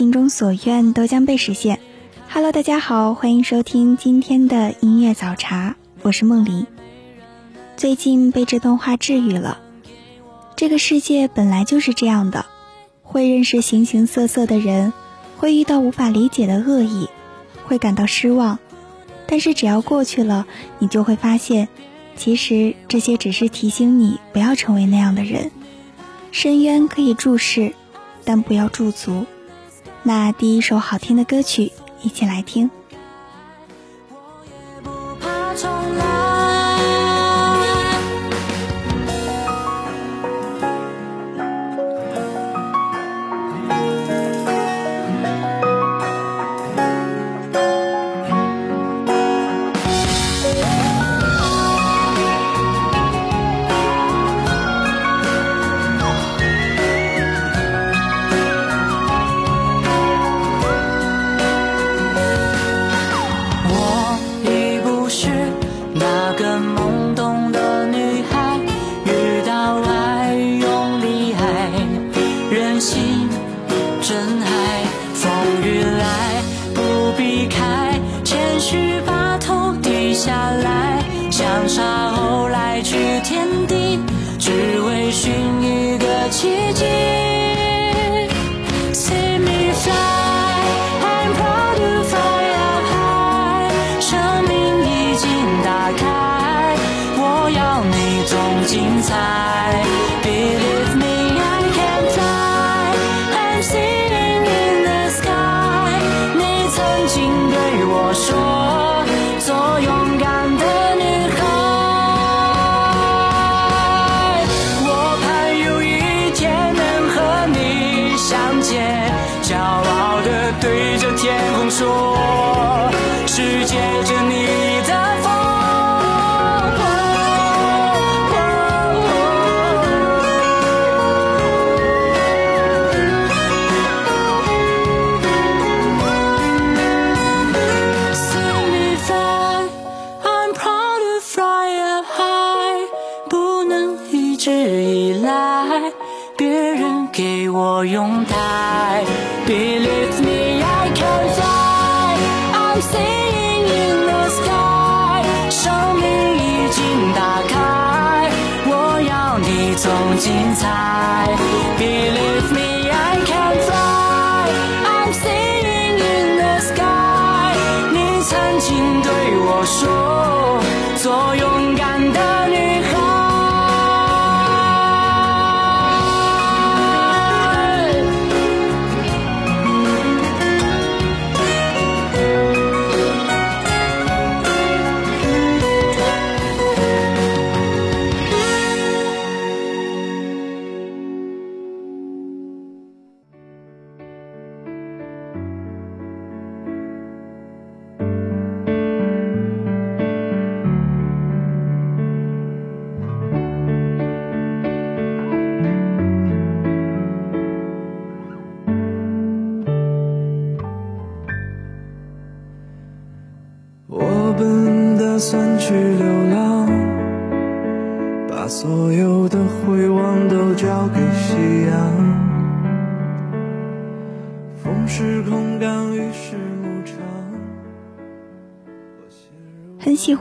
心中所愿都将被实现。Hello，大家好，欢迎收听今天的音乐早茶，我是梦林。最近被这段话治愈了。这个世界本来就是这样的，会认识形形色色的人，会遇到无法理解的恶意，会感到失望。但是只要过去了，你就会发现，其实这些只是提醒你不要成为那样的人。深渊可以注视。但不要驻足。那第一首好听的歌曲，一起来听。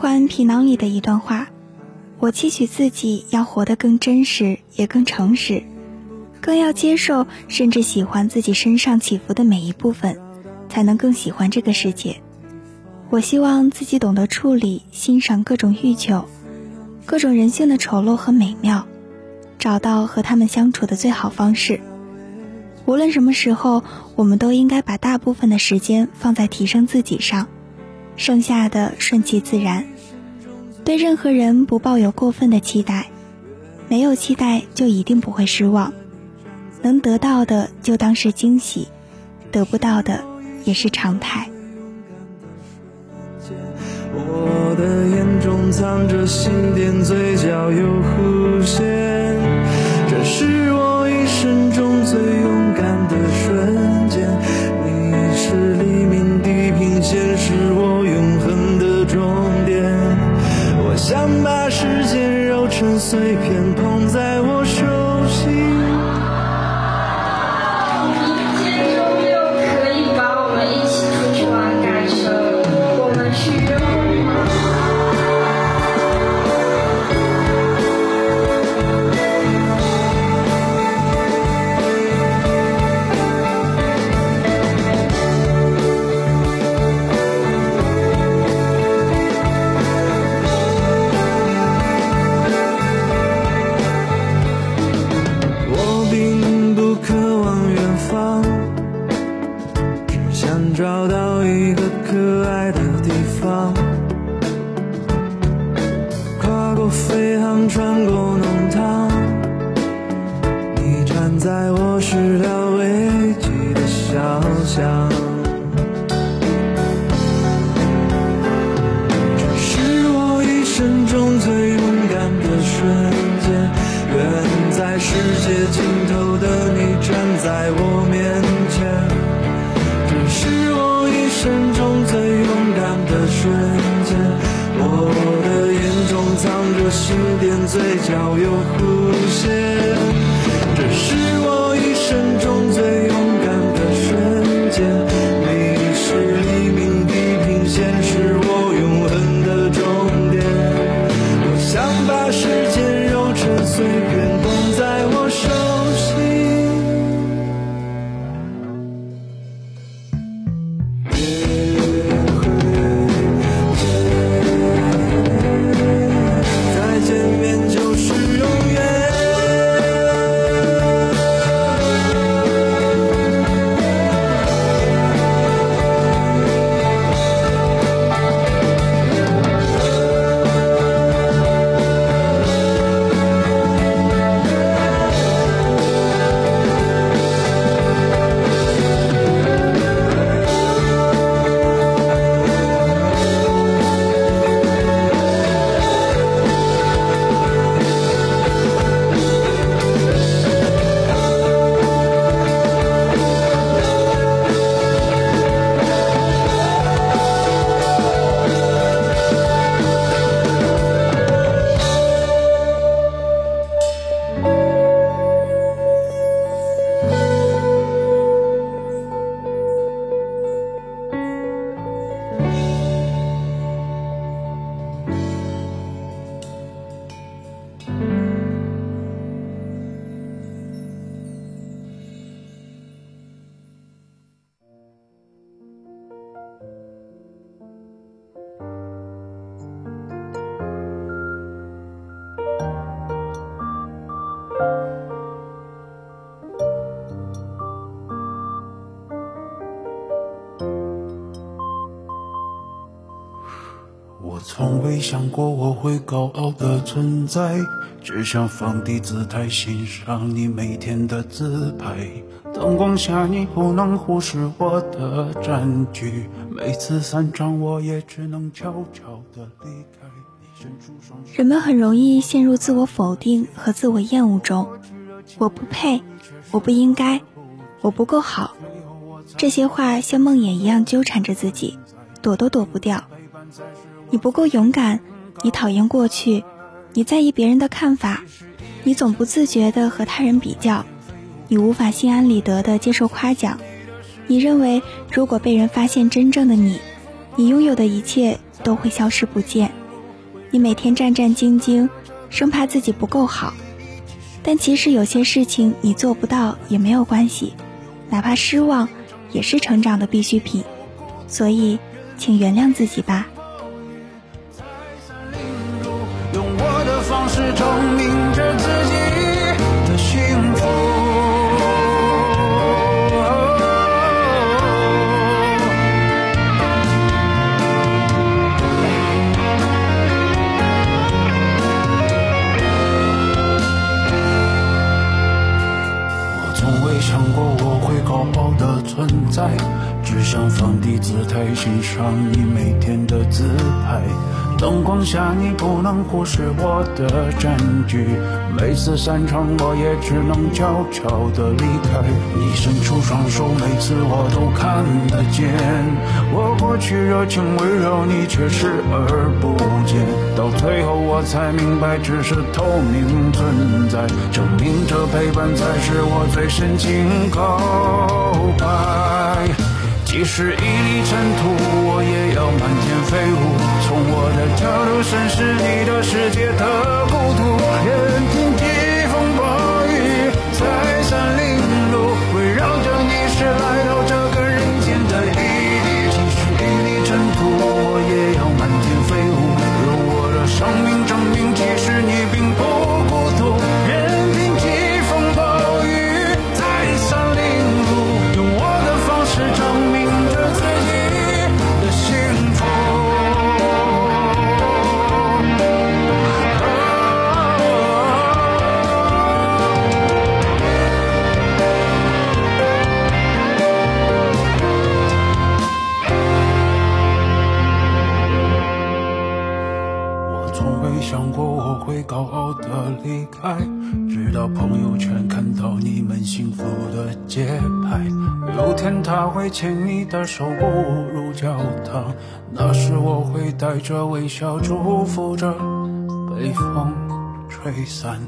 欢《皮囊》里的一段话：我期许自己要活得更真实，也更诚实，更要接受甚至喜欢自己身上起伏的每一部分，才能更喜欢这个世界。我希望自己懂得处理、欣赏各种欲求，各种人性的丑陋和美妙，找到和他们相处的最好方式。无论什么时候，我们都应该把大部分的时间放在提升自己上，剩下的顺其自然。对任何人不抱有过分的期待，没有期待就一定不会失望。能得到的就当是惊喜，得不到的也是常态。我的眼中藏着心电，嘴角有弧线。sake 嘴角又呼。想过我会高傲的存在，只想放低姿态欣赏你每天的自拍。灯光下你不能忽视我的占据，每次散场我也只能悄悄的离开。人们很容易陷入自我否定和自我厌恶中，我不配，我不应该，我不够好，这些话像梦魇一样纠缠着自己，躲都躲不掉。你不够勇敢，你讨厌过去，你在意别人的看法，你总不自觉地和他人比较，你无法心安理得地接受夸奖，你认为如果被人发现真正的你，你拥有的一切都会消失不见，你每天战战兢兢，生怕自己不够好。但其实有些事情你做不到也没有关系，哪怕失望也是成长的必需品。所以，请原谅自己吧。证明着自己的幸福。我从未想过我会高傲的存在，只想放低姿态欣赏你每天的自拍。灯光下你不能忽视我的占据，每次散场我也只能悄悄地离开。你伸出双手，每次我都看得见。我过去热情围绕你，却视而不见。到最后我才明白，只是透明存在，证明着陪伴才是我最深情告白。即使一粒尘土，我也要满天飞舞。我的角度审视你的世界的孤独，任凭疾风暴雨再三凌辱，围绕着你是来到这个人间的意义。即使一粒尘土，我也要满天飞舞，用我的生命证明，牵你的手步入教堂，那时我会带着微笑祝福着，被风吹散。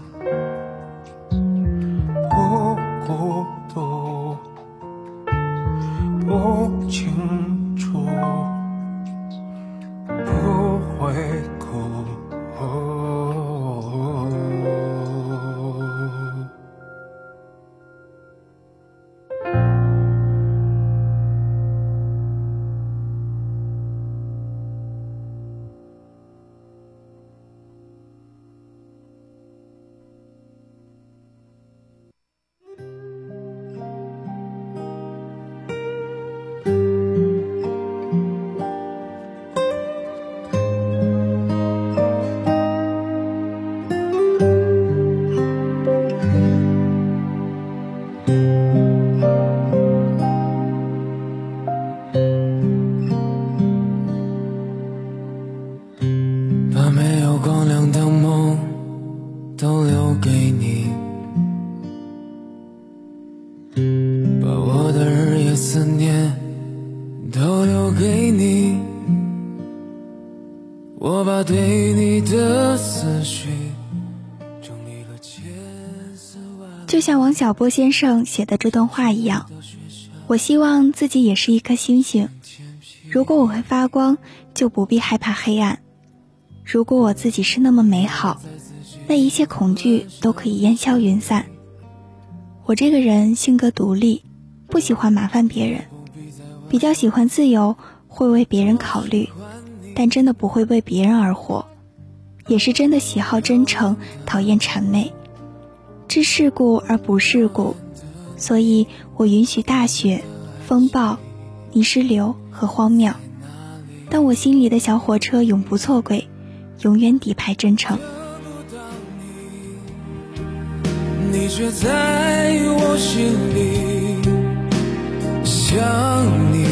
像王小波先生写的这段话一样，我希望自己也是一颗星星。如果我会发光，就不必害怕黑暗。如果我自己是那么美好，那一切恐惧都可以烟消云散。我这个人性格独立，不喜欢麻烦别人，比较喜欢自由，会为别人考虑，但真的不会为别人而活。也是真的喜好真诚，讨厌谄媚，知世故而不世故，所以我允许大雪、风暴、泥石流和荒谬，但我心里的小火车永不错轨，永远底牌真诚。你却在我心里想你，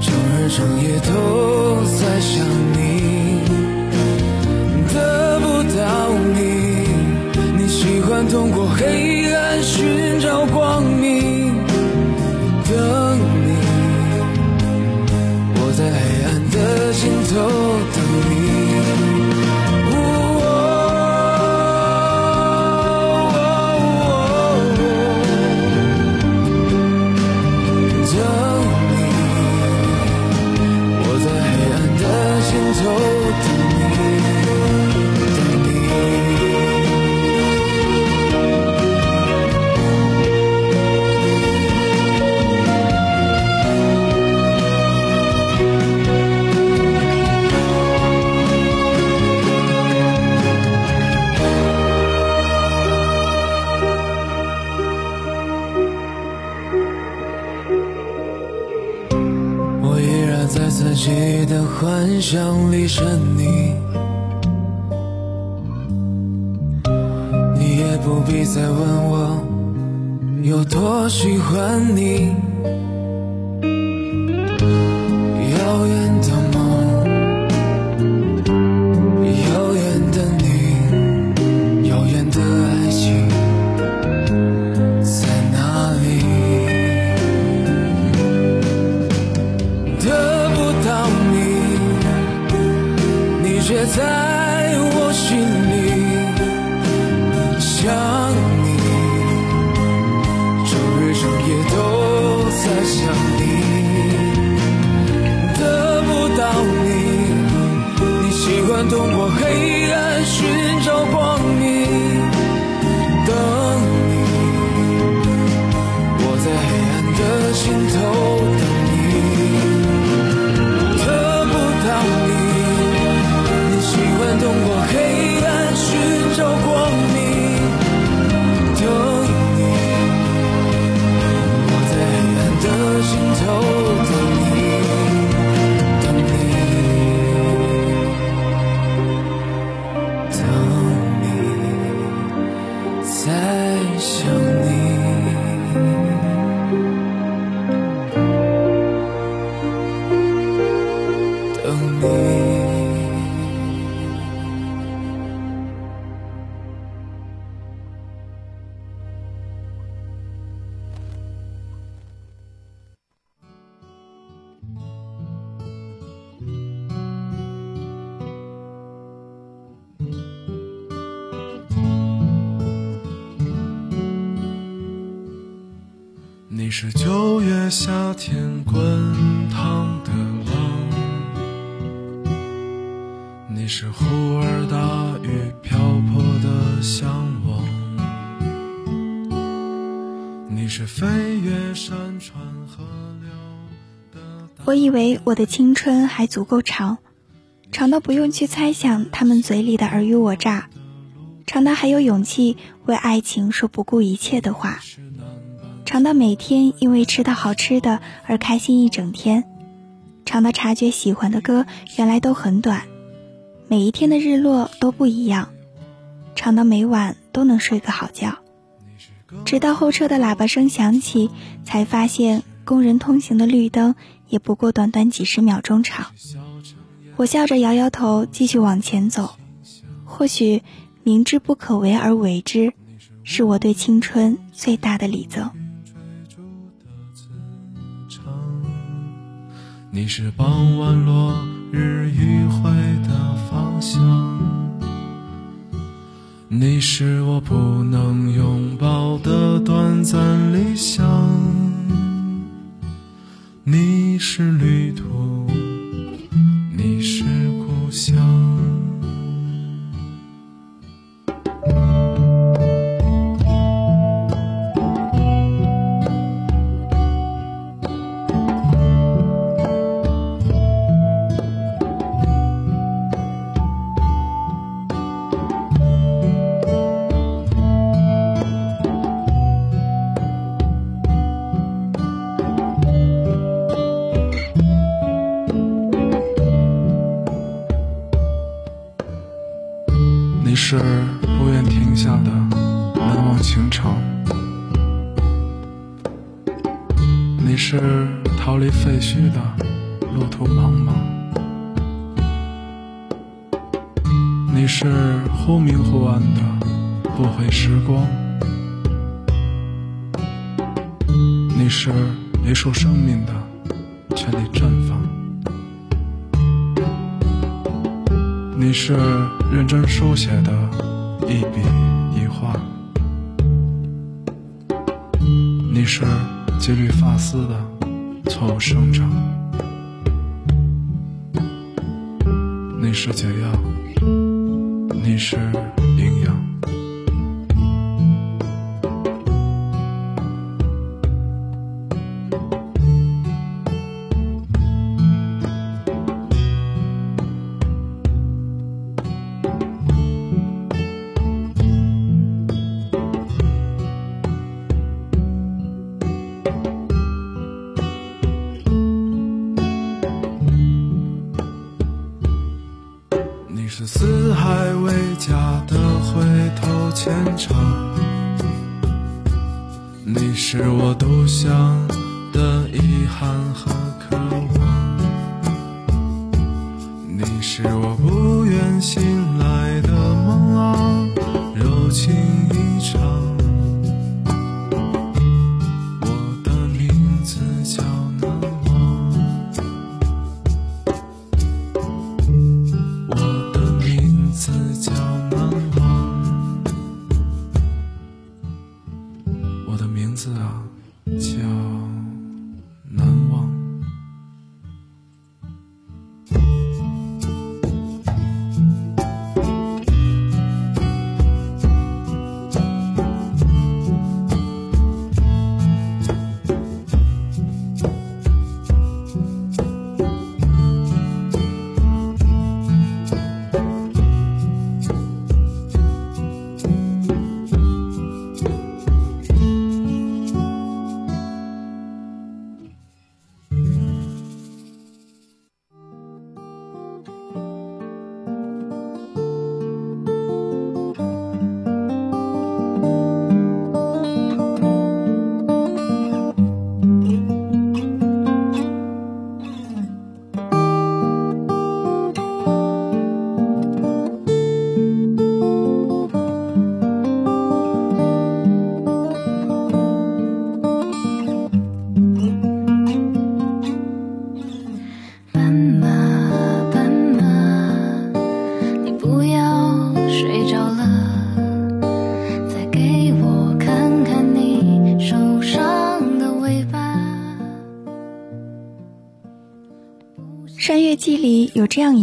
整日整夜都在想通过黑暗寻的幻想里是你，你也不必再问我有多喜欢你。你你是九月夏天滚烫的浪，你是忽而大雨瓢泼的向往，你是飞越山川河流的我以为我的青春还足够长，长到不用去猜想他们嘴里的尔虞我诈，长到还有勇气为爱情说不顾一切的话，长到每天因为吃到好吃的而开心一整天，长到察觉喜欢的歌原来都很短，每一天的日落都不一样，长到每晚都能睡个好觉，直到后车的喇叭声响起，才发现工人通行的绿灯也不过短短几十秒钟长。我笑着摇摇头，继续往前走。或许明知不可为而为之，是我对青春最大的礼赠。你是傍晚落日余晖的方向，你是我不能拥抱的短暂理想，你是旅途，你是故乡。是不愿停下的难忘情长，你是逃离废墟的路途茫茫，你是忽明忽暗的不悔时光，你是一束生命的全力绽放。你是认真书写的一笔一画，你是几缕发丝的错误生长，你是解药，你是营养。名字啊叫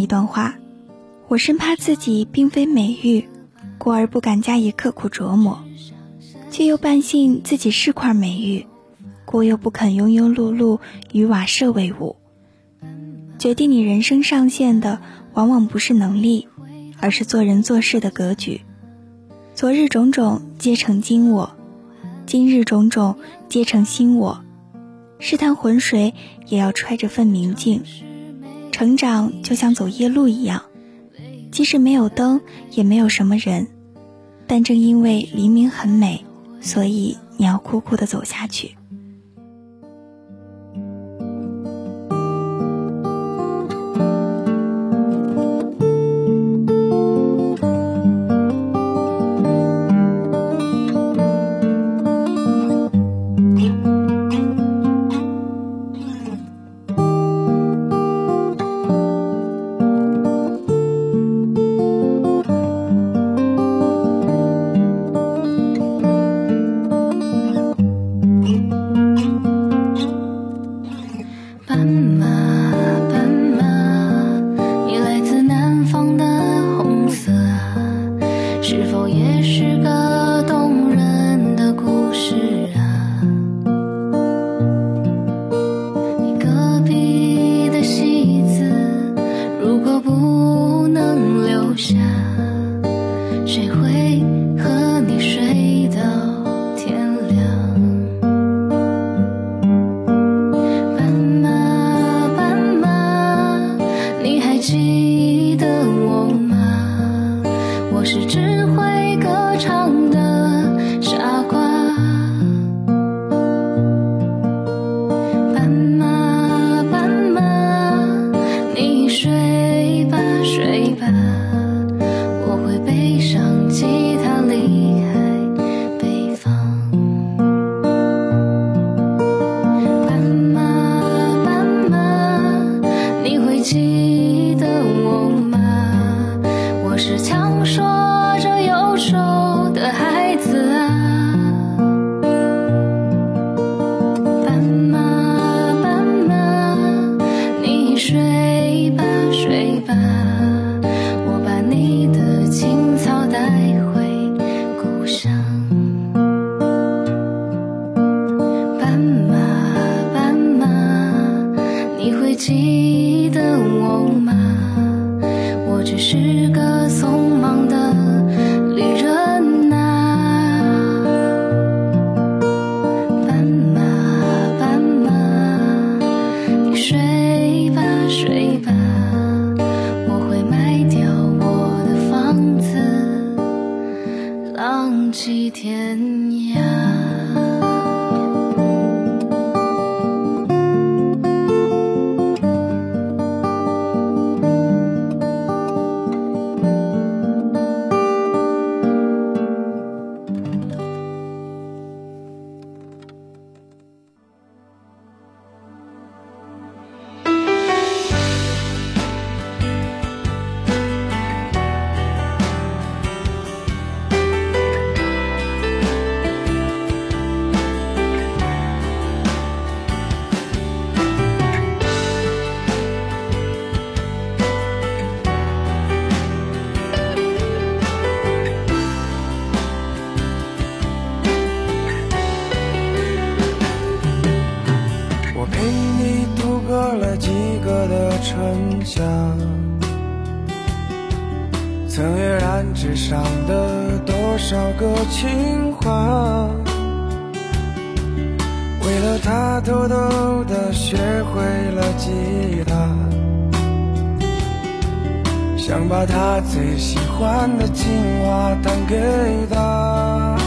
一段话：我深怕自己并非美玉，故而不敢加以刻苦琢磨；却又半信自己是块美玉，故又不肯庸庸碌碌与瓦舍为伍。决定你人生上限的，往往不是能力，而是做人做事的格局。昨日种种皆成今我，今日种种皆成新我。试探浑水，也要揣着份明镜。成长就像走夜路一样，即使没有灯，也没有什么人，但正因为黎明很美，所以你要酷酷的走下去。想把他最喜欢的情话弹给他。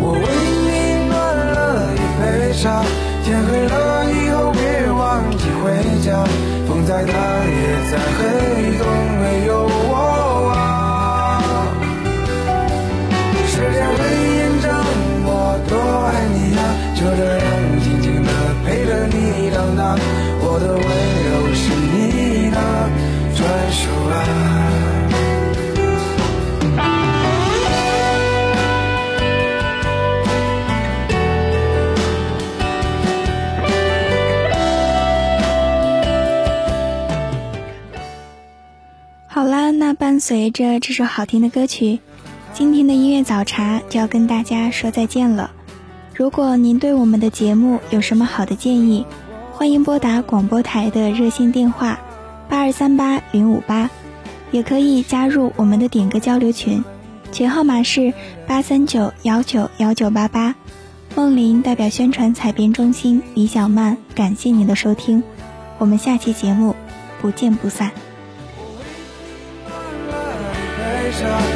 我为你暖了一杯茶，天黑了以后别忘记回家。风再大也再黑，随着这首好听的歌曲，今天的音乐早茶就要跟大家说再见了。如果您对我们的节目有什么好的建议，欢迎拨打广播台的热线电话八二三八零五八，也可以加入我们的点歌交流群，群号码是八三九幺九幺九八八。梦玲代表宣传采编中心李小曼，感谢您的收听，我们下期节目不见不散。了一杯茶，